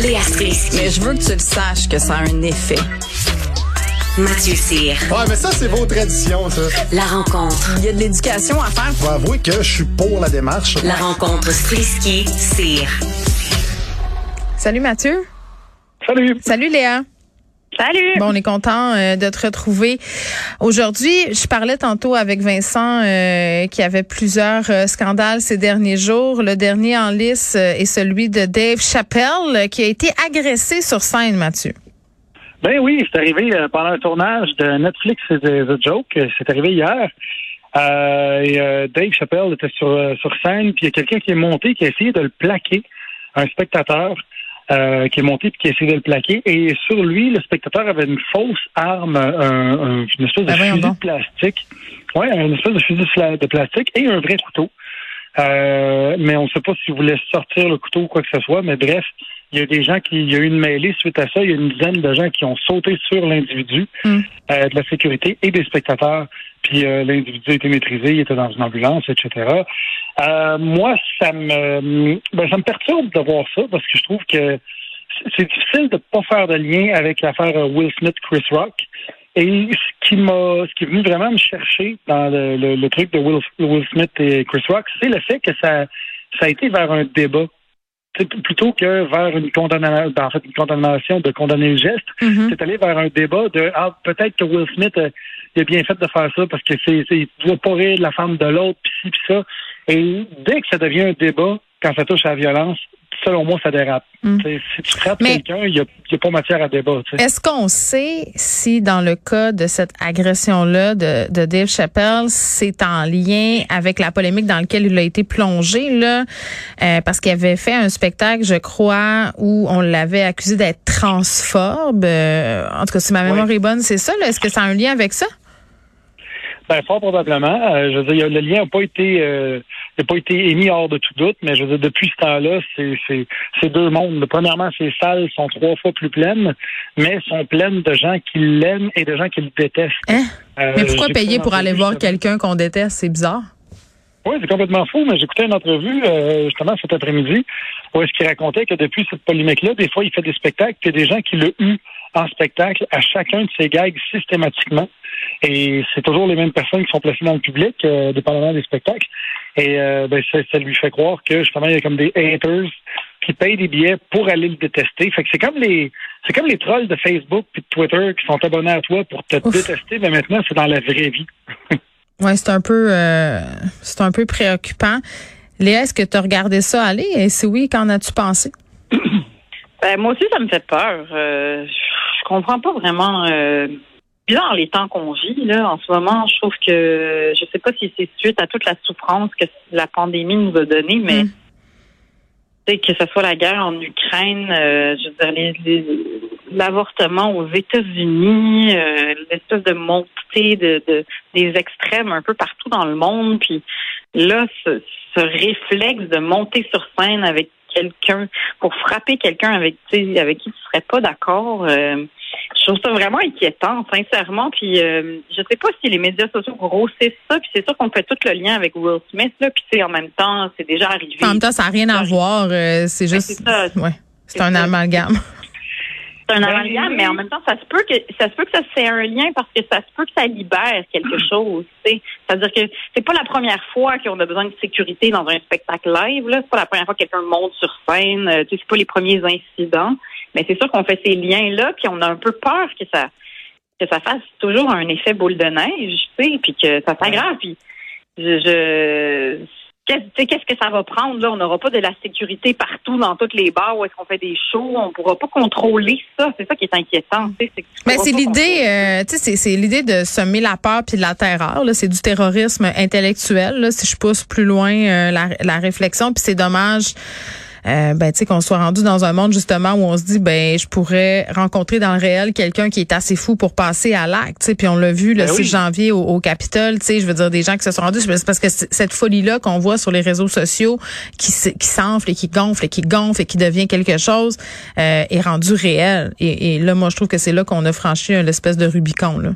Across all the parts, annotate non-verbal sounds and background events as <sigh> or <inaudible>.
Léa Strisky. Mais je veux que tu le saches que ça a un effet. Mathieu Cyr. Ouais, mais ça, c'est vos traditions, ça. La rencontre. Il y a de l'éducation à faire. Faut avouer que je suis pour la démarche. La rencontre Strisky-Cyr. Salut Mathieu. Salut. Salut Léa. Salut. Bon, on est content euh, de te retrouver aujourd'hui. Je parlais tantôt avec Vincent euh, qui avait plusieurs euh, scandales ces derniers jours. Le dernier en lice euh, est celui de Dave Chappelle euh, qui a été agressé sur scène, Mathieu. Ben oui, c'est arrivé euh, pendant un tournage de Netflix et de The Joke. C'est arrivé hier. Et, Dave Chappelle était sur, euh, sur scène, puis il y a quelqu'un qui est monté, qui a essayé de le plaquer, un spectateur euh, qui est monté puis qui a essayé de le plaquer. Et sur lui, le spectateur avait une fausse arme, un- un- une espèce de fusil de plastique. Ouais, une espèce de fusil de plastique et un vrai couteau. Euh, mais on ne sait pas s'il voulait sortir le couteau ou quoi que ce soit. Mais bref, il y a des gens qui, il y a eu une mêlée suite à ça. Il y a une dizaine de gens qui ont sauté sur l'individu, Mm. euh, de la sécurité et des spectateurs. Puis euh, l'individu a été maîtrisé, il était dans une ambulance, etc. Euh, moi, ça me, ben, ça me perturbe de voir ça parce que je trouve que c'est- c'est difficile de pas faire de lien avec l'affaire euh, Will Smith, Chris Rock. Et ce qui m'a, ce qui est venu vraiment me chercher dans le, le- le truc de Will, Will Smith et Chris Rock, c'est le fait que ça, ça a été vers un débat. Plutôt que vers une condamnation, en fait, une condamnation de condamner le geste, Mhm. c'est allé vers un débat de ah peut-être que Will Smith euh, il a bien fait de faire ça parce que c'est c'est il doit pas rire de la femme de l'autre puis ci puis ça et dès que ça devient un débat quand ça touche à la violence selon moi ça dérape Mm. T'sais, si tu frappes quelqu'un il y a, pas matière à débat. Est-ce qu'on sait si dans le cas de cette agression-là de, de Dave Chappelle, c'est en lien avec la polémique dans laquelle il a été plongé, là, euh, parce qu'il avait fait un spectacle, je crois, où on l'avait accusé d'être transphobe. Euh, en tout cas, si ma mémoire est bonne, c'est ça. Est-ce que ça a un lien avec ça? Ben, fort probablement. Euh, je veux dire, le lien n'a pas été euh, n'a pas été émis hors de tout doute, mais je veux dire, depuis ce temps-là, c'est deux mondes. Premièrement, ces salles sont trois fois plus pleines, mais sont pleines de gens qui l'aiment et de gens qui le détestent. Hein? Euh, Mais pourquoi payer pour aller voir quelqu'un qu'on déteste? C'est bizarre. Oui, c'est complètement fou, mais j'écoutais une entrevue euh, justement cet après-midi où est-ce qu'il racontait que depuis cette polémique-là, des fois, il fait des spectacles, puis il y a des gens qui l'ont eu en spectacle à chacun de ses gags systématiquement. Et c'est toujours les mêmes personnes qui sont placées dans le public, euh, dépendamment des spectacles. Et euh, ben, ça, ça lui fait croire que justement, il y a comme des haters qui payent des billets pour aller le détester. Fait que c'est comme les c'est comme les trolls de Facebook puis de Twitter qui sont abonnés à toi pour te Ouf. détester, mais maintenant c'est dans la vraie vie. <laughs> Ouais, c'est un peu euh, c'est un peu préoccupant. Léa, est-ce que tu as regardé ça aller? Et si oui, qu'en as-tu pensé? Ben, moi aussi, ça me fait peur. Euh, je comprends pas vraiment. Euh, bizarre les temps qu'on vit là en ce moment. Je trouve que je sais pas si c'est suite à toute la souffrance que la pandémie nous a donnée, mais Mm. que ce soit la guerre en Ukraine, euh, je veux dire l'avortement aux États-Unis, euh, l'espèce de montée de, de des extrêmes un peu partout dans le monde, puis là ce, ce réflexe de monter sur scène avec quelqu'un pour frapper quelqu'un avec avec qui tu serais pas d'accord. euh, je trouve ça vraiment inquiétant, sincèrement. Puis euh, je sais pas si les médias sociaux grossissent ça. Puis c'est sûr qu'on fait tout le lien avec Will Smith là. Puis tu sais, en même temps, c'est déjà arrivé. En même temps, ça n'a rien à voir. euh, c'est Ben, juste. c'est ça. Ouais. C'est C'est un amalgame. <laughs> C'est un Ben, amalgame, mais en même temps, ça se peut que ça se peut que ça c'est un lien parce que ça se peut que ça libère quelque <clears throat> chose. tu sais. C'est-à-dire que c'est pas la première fois qu'on a besoin de sécurité dans un spectacle live. Là, c'est pas la première fois que quelqu'un monte sur scène. euh, Tu sais, c'est pas les premiers incidents. Mais c'est sûr qu'on fait ces liens-là, puis on a un peu peur que ça que ça fasse toujours un effet boule de neige, tu sais, puis que ça s'aggrave. Puis je, je qu'est-ce que ça va prendre là? On n'aura pas de la sécurité partout dans toutes les bars où est-ce qu'on fait des shows. On pourra pas contrôler ça. C'est ça qui est inquiétant. Mais c'est l'idée, euh, tu sais, c'est- c'est l'idée de semer la peur puis de la terreur. là. C'est du terrorisme intellectuel. là, si je pousse plus loin euh, la, la réflexion, puis c'est dommage. Euh, ben, tu sais, qu'on soit rendu dans un monde justement où on se dit, ben, je pourrais rencontrer dans le réel quelqu'un qui est assez fou pour passer à l'acte, tu sais, puis on l'a vu le Ben 6 oui. janvier au, au Capitole, tu sais, je veux dire des gens qui se sont rendus, c'est parce que cette folie-là qu'on voit sur les réseaux sociaux qui, qui s'enfle et qui gonfle et qui gonfle et qui devient quelque chose euh, est rendue réelle. Et, et là, moi, je trouve que c'est là qu'on a franchi une espèce de Rubicon, là.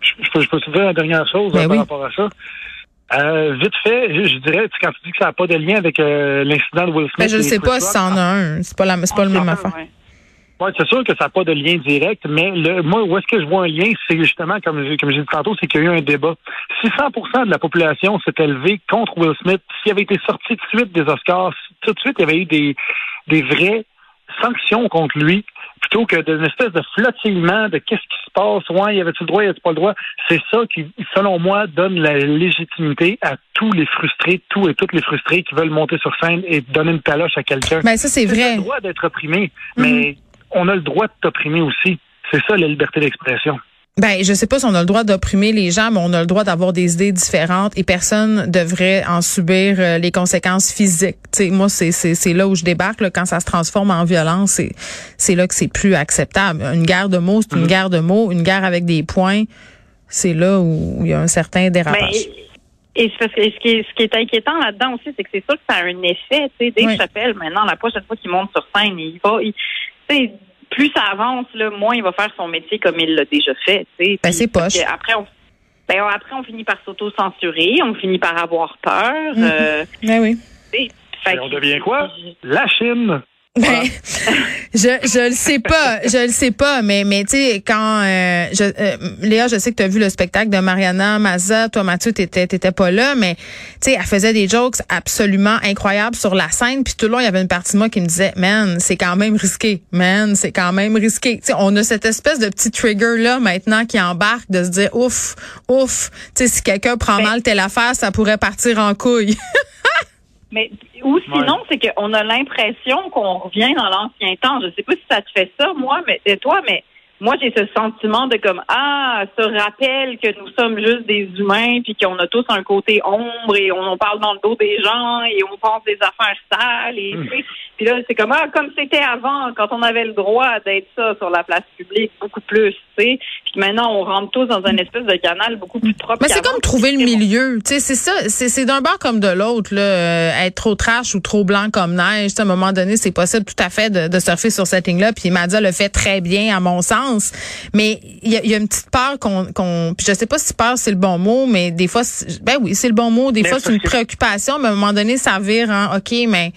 Je, je peux, je peux te dire la dernière chose Ben hein, oui. par rapport à ça. Euh, vite fait, je, je dirais, tu- quand tu dis que ça n'a pas de lien avec euh, l'incident de Will Smith. Ben, je ne sais pas si Rock, ça en a un. C'est pas la, c'est pas le même affaire. Ouais. Ouais, c'est sûr que ça n'a pas de lien direct, mais le, moi, où est-ce que je vois un lien, c'est justement, comme, j'ai- comme j'ai dit tantôt, c'est qu'il y a eu un débat. Si 100 de la population s'était levée contre Will Smith, s'il avait été sorti tout de suite des Oscars, tout de suite, il y avait eu des, des vraies sanctions contre lui, plutôt que d'une espèce de flottillement de qu'est-ce qui se passe, ouais, y avait-tu le droit, y avait-tu pas le droit? C'est ça qui, selon moi, donne la légitimité à tous les frustrés, tous et toutes les frustrés qui veulent monter sur scène et donner une taloche à quelqu'un. Ben, ça, c'est On a vrai. le droit d'être opprimé, mais on a le droit de t'opprimer aussi. C'est ça la liberté d'expression. Ben, je sais pas si on a le droit d'opprimer les gens, mais on a le droit d'avoir des idées différentes et personne devrait en subir euh, les conséquences physiques. Tu sais, moi, c'est c'est c'est là où je débarque là, quand ça se transforme en violence, c'est c'est là que c'est plus acceptable. Une guerre de mots, c'est une guerre de mots, une guerre avec des points, c'est là où il y a un certain dérapage. Mais, et c'est parce que ce qui est, ce qui est inquiétant là-dedans aussi, c'est que c'est sûr que ça a un effet. Dave Oui. Chappelle, maintenant, la prochaine fois qu'il monte sur scène, il va, il, plus ça avance, là, moins il va faire son métier comme il l'a déjà fait. tu sais. Ben, c'est poche. Après, on, ben, après, on finit par s'auto-censurer, on finit par avoir peur. Euh, Ben oui. Et on devient quoi? La Chine. Ben, <laughs> je je le sais pas, je le sais pas, mais mais tu sais quand euh, je, euh, Léa, je sais que tu as vu le spectacle de Mariana Mazza, toi Mathieu t'étais t'étais pas là, mais tu sais elle faisait des jokes absolument incroyables sur la scène, puis tout le long il y avait une partie de moi qui me disait man c'est quand même risqué, man c'est quand même risqué. Tu sais on a cette espèce de petit trigger là maintenant qui embarque de se dire ouf ouf, tu sais si quelqu'un prend Ben- mal telle affaire ça pourrait partir en couille. <laughs> Mais ou sinon, c'est qu'on a l'impression qu'on revient dans l'ancien temps. Je sais pas si ça te fait ça, moi, mais et toi, mais moi j'ai ce sentiment de comme ah, ce rappel que nous sommes juste des humains, puis qu'on a tous un côté ombre et on, on parle dans le dos des gens et on pense des affaires sales et sais, puis là c'est comme ah, comme c'était avant quand on avait le droit d'être ça sur la place publique beaucoup plus, tu sais. Maintenant on rentre tous dans un espèce de canal beaucoup plus propre. Mais c'est comme trouver le milieu. Tu sais, c'est ça. C'est, c'est d'un bord comme de l'autre, là. euh, être trop trash ou trop blanc comme neige. À un moment donné, c'est possible tout à fait de, de surfer sur cette ligne-là. Puis Madia le fait très bien, à mon sens. Mais il y y a une petite peur qu'on, qu'on, puis je sais pas si peur c'est le bon mot, mais des fois, ben oui, c'est le bon mot. Des Mais fois, c'est une préoccupation, mais à un moment donné, ça vire en, OK, mais, tu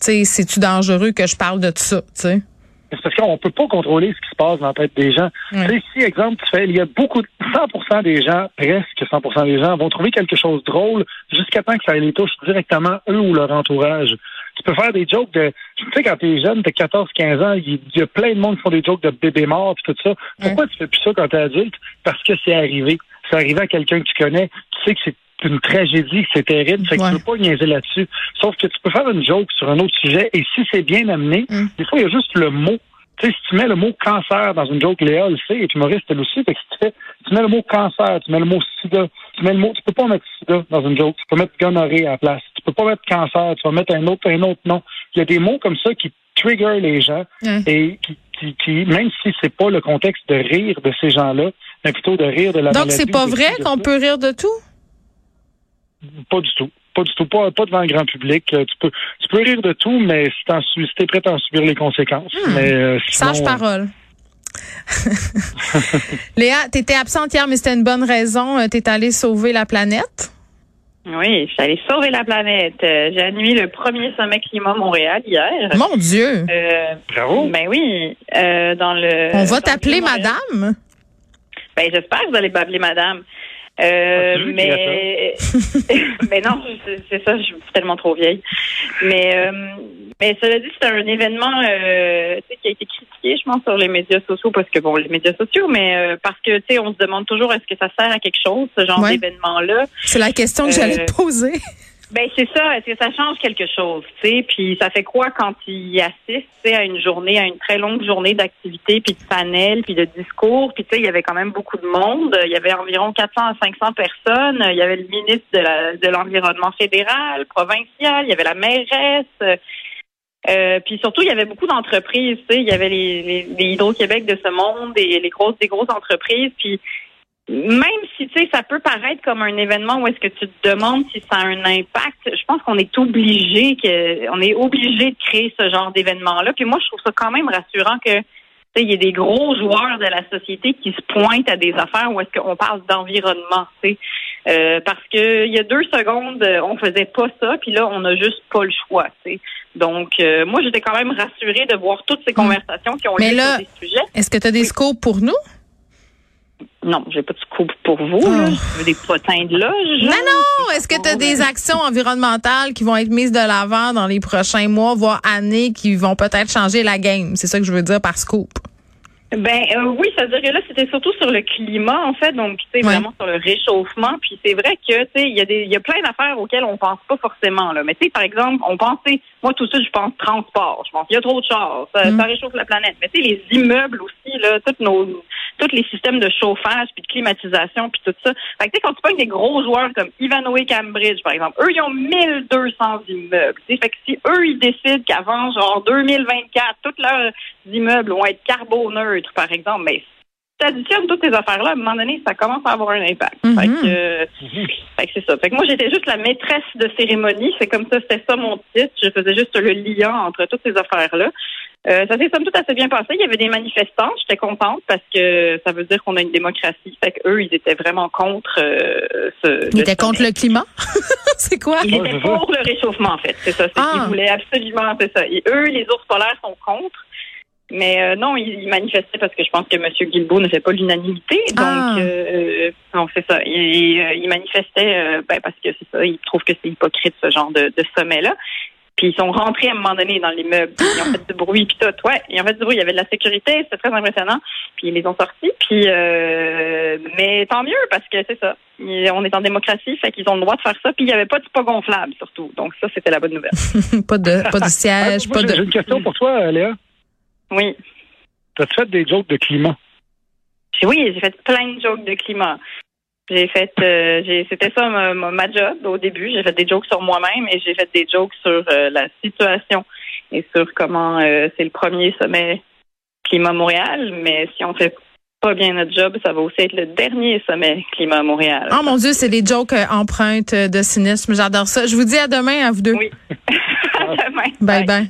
sais, c'est-tu dangereux que je parle de tout ça, tu sais? C'est parce qu'on peut pas contrôler ce qui se passe dans la tête des gens. Tu sais, si, exemple, tu fais, il y a beaucoup, de- 100% des gens, presque 100% des gens, vont trouver quelque chose de drôle jusqu'à temps que ça les touche directement eux ou leur entourage. Tu peux faire des jokes de, tu sais, quand t'es jeune, t'as 14, 15 ans, il il y a plein de monde qui font des jokes de bébé mort puis tout ça. Pourquoi tu fais plus ça quand t'es adulte? Parce que c'est arrivé. C'est arrivé à quelqu'un que tu connais, tu sais que c'est une tragédie, c'est terrible, fait que Ouais. tu peux pas niaiser là-dessus. Sauf que tu peux faire une joke sur un autre sujet, et si c'est bien amené, Mm. des fois, il y a juste le mot. Tu sais, si tu mets le mot cancer dans une joke, Léa le sait, et humoriste elle aussi, fait que si tu, fais, tu mets le mot cancer, tu mets le mot sida, tu mets le mot, tu peux pas mettre sida dans une joke, tu peux mettre gonorrhée à la place, tu peux pas mettre cancer, tu vas mettre un autre, un autre nom. Il y a des mots comme ça qui trigger les gens, Ouais. et qui, qui, qui, même si c'est pas le contexte de rire de ces gens-là, mais plutôt de rire de la Donc, c'est pas vrai qu'on peut rire de tout? Pas du tout. Pas du tout. Pas, pas devant le grand public. Euh, Tu peux, tu peux rire de tout, mais si su- si t'es prêt à en subir les conséquences. Hmm. Mais, euh, sinon, Sage parole. <laughs> Léa, t'étais absente hier, mais c'était une bonne raison. Euh, T'es allée sauver la planète. Oui, je suis allée sauver la planète. Euh, J'ai animé le premier sommet climat Montréal hier. Mon Dieu. Euh, Bravo. ben oui, euh, dans le. On va t'appeler madame? Ben j'espère que vous allez m'appeler madame. Euh, vu mais <laughs> mais non, c'est ça, je suis tellement trop vieille. Mais euh, mais cela dit, c'est un événement euh, tu sais, qui a été critiqué, je pense, sur les médias sociaux parce que bon, les médias sociaux, mais euh, parce que tu sais, on se demande toujours est-ce que ça sert à quelque chose, ce genre Ouais. d'événement-là? C'est la question que Euh, j'allais te poser. Ben c'est ça. Est-ce ça change quelque chose, tu sais? Puis ça fait quoi quand il assiste, à une journée, à une très longue journée d'activités, puis de panels, puis de discours? Puis tu sais, il y avait quand même beaucoup de monde. Il y avait environ 400 à 500 personnes. Il y avait le ministre de la de l'environnement fédéral, provincial. Il y avait la mairesse. Euh, puis surtout, il y avait beaucoup d'entreprises. Tu sais, il y avait les, les, les Hydro-Québec de ce monde, et les grosses des grosses entreprises. Puis même si tu sais, ça peut paraître comme un événement où est-ce que tu te demandes si ça a un impact, je pense qu'on est obligé que on est obligé de créer ce genre d'événement-là. Puis moi, je trouve ça quand même rassurant que tu sais, il y a des gros joueurs de la société qui se pointent à des affaires où est-ce qu'on parle d'environnement. Tu sais, Euh, parce que il y a deux secondes, on faisait pas ça, puis là, on n'a juste pas le choix. tu sais. Donc, euh, moi, j'étais quand même rassurée de voir toutes ces conversations qui ont là- sur des sujets. Est-ce que tu as des scopes pour nous? Non, j'ai pas de scoop pour vous. Oh. Là. Je veux des potins de loge. Non, non. Est-ce que tu as des actions environnementales qui vont être mises de l'avant dans les prochains mois, voire années, qui vont peut-être changer la game? C'est ça que je veux dire par scoop. Ben euh, oui, c'est-à-dire que là, c'était surtout sur le climat, en fait, donc tu sais, Ouais. vraiment sur le réchauffement. Puis c'est vrai que tu sais, il y a des il y a plein d'affaires auxquelles on pense pas forcément. Là. Mais tu sais, par exemple, on pensait, moi tout de suite, je pense transport. Je pense qu'il y a trop de chars, ça, Mm. ça réchauffe la planète. Mais tu sais, les immeubles aussi, là, tous nos tous les systèmes de chauffage puis de climatisation puis tout ça. Fait que tu sais, quand tu pognes des gros joueurs comme Ivanhoe Cambridge, par exemple, eux, ils ont 1200 immeubles. tu sais. Fait que si eux, ils décident qu'avant, genre 2024, tous leurs immeubles vont être carboneutres, par exemple, mais additionnes toutes ces affaires-là, à un moment donné, ça commence à avoir un impact. Mhm. Fait que, euh, fait que c'est ça. Fait que moi, j'étais juste la maîtresse de cérémonie. C'est comme ça, c'était ça mon titre. Je faisais juste le lien entre toutes ces affaires-là. Euh, ça s'est somme toute assez bien passé. Il y avait des manifestants. J'étais contente parce que ça veut dire qu'on a une démocratie. Fait que eux, ils étaient vraiment contre euh, ce. Ils étaient contre le climat? <laughs> c'est quoi? Ils étaient pour le réchauffement, en fait. C'est ça. C'est Ah. qu'ils voulaient absolument, c'est ça. Et eux, les ours polaires sont contre. Mais euh, non, ils, ils manifestaient parce que je pense que M. Guilbeault ne fait pas l'unanimité. Donc, Ah. euh, non, c'est ça. Ils, euh, manifestaient euh, ben, parce que c'est ça. Ils trouvent que c'est hypocrite ce genre de, de sommet-là. Puis ils sont rentrés à un moment donné dans l'immeuble. Ils ont fait du bruit, puis tout. Ouais, ils ont fait du bruit. Il y avait de la sécurité. C'était très impressionnant. Puis ils les ont sortis. Puis, euh, mais tant mieux parce que c'est ça. On est en démocratie, fait qu'ils ont le droit de faire ça. Puis il n'y avait pas de pas gonflable surtout. Donc ça, c'était la bonne nouvelle. <laughs> pas de pas de siège, Moi, pas j'ai- J'ai de. une question pour toi, Léa. Oui. T'as-tu fait des jokes de climat? Oui, j'ai fait plein de jokes de climat. J'ai fait, euh, j'ai, c'était ça ma, ma- ma job au début. J'ai fait des jokes sur moi-même et j'ai fait des jokes sur euh, la situation et sur comment euh, c'est le premier sommet climat Montréal. Mais si on fait pas bien notre job, ça va aussi être le dernier sommet climat Montréal. Oh mon Dieu, c'est des jokes empreintes de cynisme. J'adore ça. Je vous dis à demain à vous deux. Oui. <laughs> À demain. Bye bye.